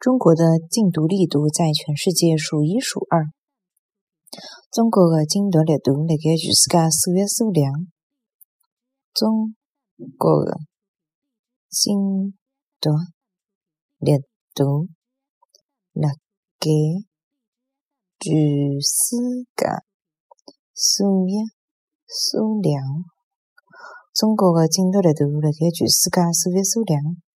中国的禁毒力度在全世界数一数二。中国的禁毒力度在全世界数一数两。中国的禁毒力度在全世界数一数两。中国的禁毒力度在全世界数一数两。